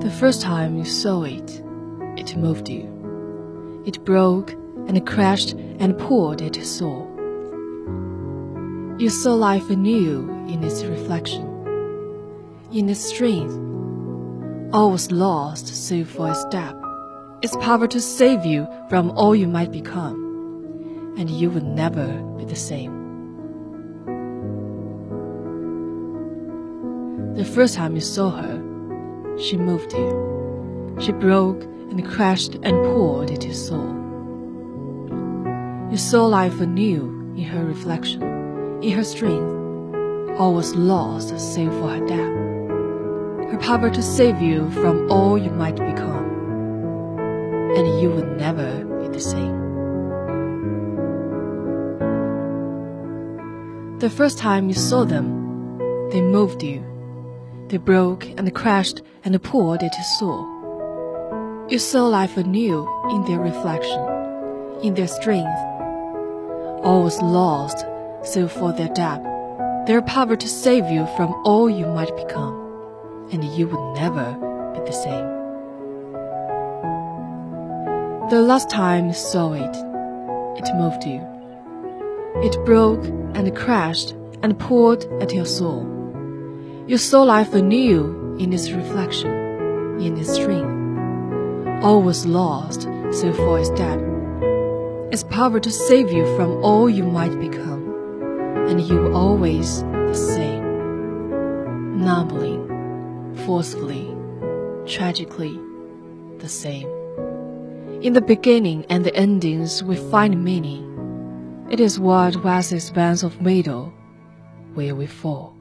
The first time you saw it, it moved you. It broke and crashed and poured your soul. You saw life anew in its reflection, in its strength. All was lost save for its depth, its power to save you from all you might become, and you would never be the same. The first time you saw her, she moved you. She broke and crashed and poured into your soul. You saw life anew in her reflection, in her strength. All was lost save for her depth, her power to save you from all you might become, and you would never be the same. The first time you saw them, they moved you. They broke and crashed and poured at your soul. You saw life anew in their reflection, in their strength. All was lost save for their depth, their power to save you from all you might become, and you would never be the same. The last time you saw it, it moved you. It broke and crashed and poured at your soul. You saw life anew in its reflection, in its strength. All was lost so far its depth, its power to save you from all you might become, and you were always the same. Numbling, forcefully, tragically, the same. In the beginning and the endings we find meaning. It is what vast expanse of middle where we fall.